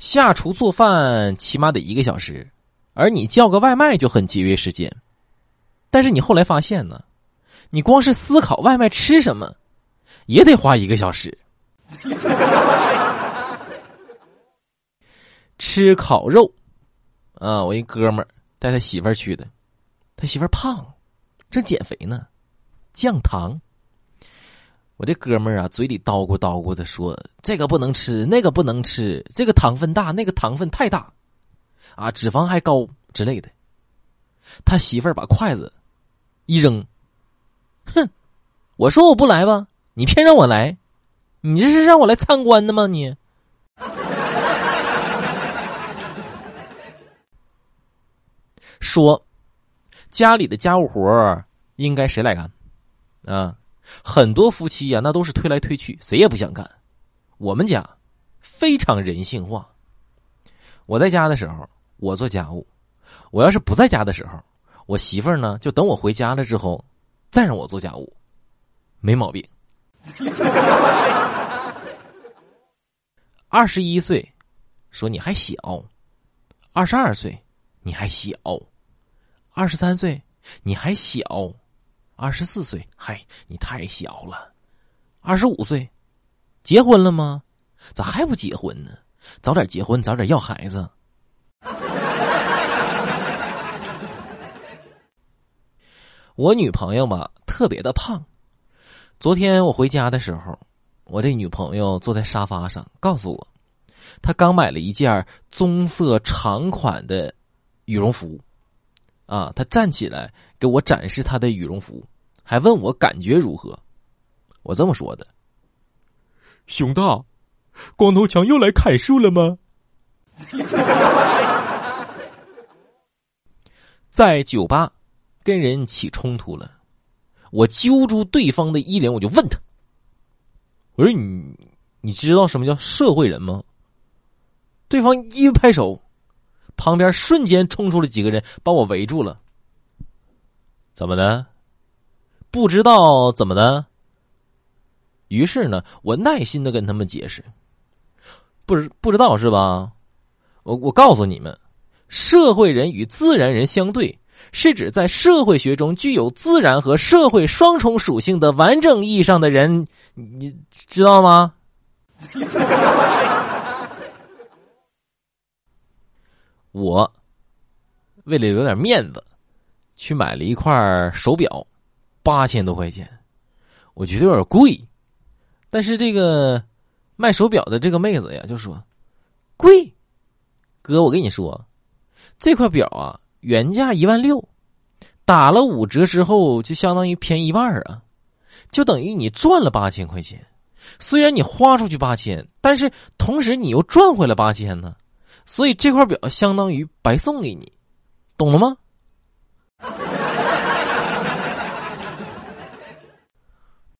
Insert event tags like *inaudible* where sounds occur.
下厨做饭起码得一个小时，而你叫个外卖就很节约时间。但是你后来发现呢，你光是思考外卖吃什么，也得花一个小时。*laughs* 吃烤肉，啊，我一哥们儿带他媳妇儿去的，他媳妇儿胖，正减肥呢，降糖。我这哥们儿啊，嘴里叨咕叨咕的说：“这个不能吃，那个不能吃，这个糖分大，那个糖分太大，啊，脂肪还高之类的。”他媳妇儿把筷子一扔，哼，我说我不来吧，你偏让我来，你这是让我来参观的吗？你 *laughs* 说家里的家务活应该谁来干？啊？很多夫妻呀，那都是推来推去，谁也不想干。我们家非常人性化。我在家的时候，我做家务；我要是不在家的时候，我媳妇儿呢就等我回家了之后，再让我做家务，没毛病。*laughs* 二十一岁，说你还小；二十二岁，你还小；二十三岁，你还小。二十四岁，嗨，你太小了。二十五岁，结婚了吗？咋还不结婚呢？早点结婚，早点要孩子。我女朋友吧，特别的胖。昨天我回家的时候，我这女朋友坐在沙发上，告诉我，她刚买了一件棕色长款的羽绒服。啊，他站起来给我展示他的羽绒服。还问我感觉如何？我这么说的：“熊大，光头强又来砍树了吗？” *laughs* 在酒吧跟人起冲突了，我揪住对方的衣领，我就问他：“我说你，你知道什么叫社会人吗？”对方一拍手，旁边瞬间冲出了几个人，把我围住了。怎么的？不知道怎么的，于是呢，我耐心的跟他们解释，不知不知道是吧？我我告诉你们，社会人与自然人相对，是指在社会学中具有自然和社会双重属性的完整意义上的人，你知道吗？我为了有点面子，去买了一块手表。八千多块钱，我觉得有点贵，但是这个卖手表的这个妹子呀就说：“贵，哥，我跟你说，这块表啊原价一万六，打了五折之后就相当于便宜一半啊，就等于你赚了八千块钱。虽然你花出去八千，但是同时你又赚回了八千呢，所以这块表相当于白送给你，懂了吗？”